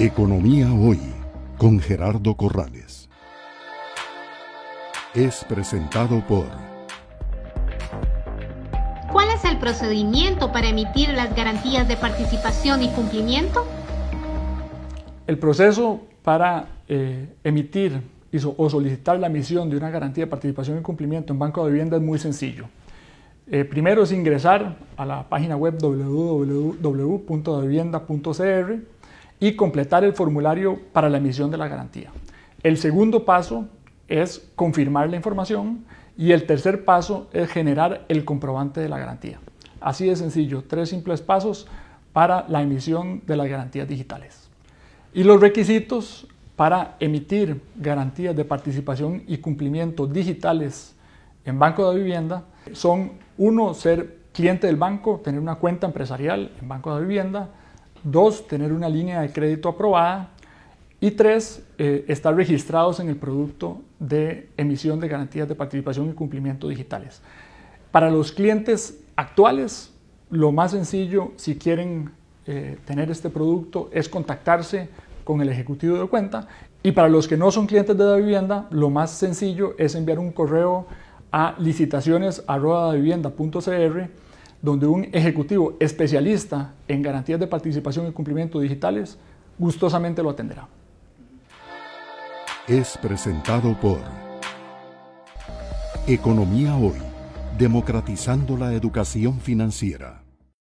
Economía Hoy con Gerardo Corrales. Es presentado por... ¿Cuál es el procedimiento para emitir las garantías de participación y cumplimiento? El proceso para eh, emitir o solicitar la emisión de una garantía de participación y cumplimiento en Banco de Vivienda es muy sencillo. Eh, primero es ingresar a la página web www.davivienda.cr y completar el formulario para la emisión de la garantía. El segundo paso es confirmar la información y el tercer paso es generar el comprobante de la garantía. Así de sencillo, tres simples pasos para la emisión de las garantías digitales. Y los requisitos para emitir garantías de participación y cumplimiento digitales en Banco de Vivienda son, uno, ser cliente del banco, tener una cuenta empresarial en Banco de Vivienda, Dos, tener una línea de crédito aprobada. Y tres, eh, estar registrados en el producto de emisión de garantías de participación y cumplimiento digitales. Para los clientes actuales, lo más sencillo, si quieren eh, tener este producto, es contactarse con el ejecutivo de cuenta. Y para los que no son clientes de la vivienda, lo más sencillo es enviar un correo a licitaciones.vivienda.cr donde un ejecutivo especialista en garantías de participación y cumplimiento digitales gustosamente lo atenderá. Es presentado por Economía Hoy, democratizando la educación financiera.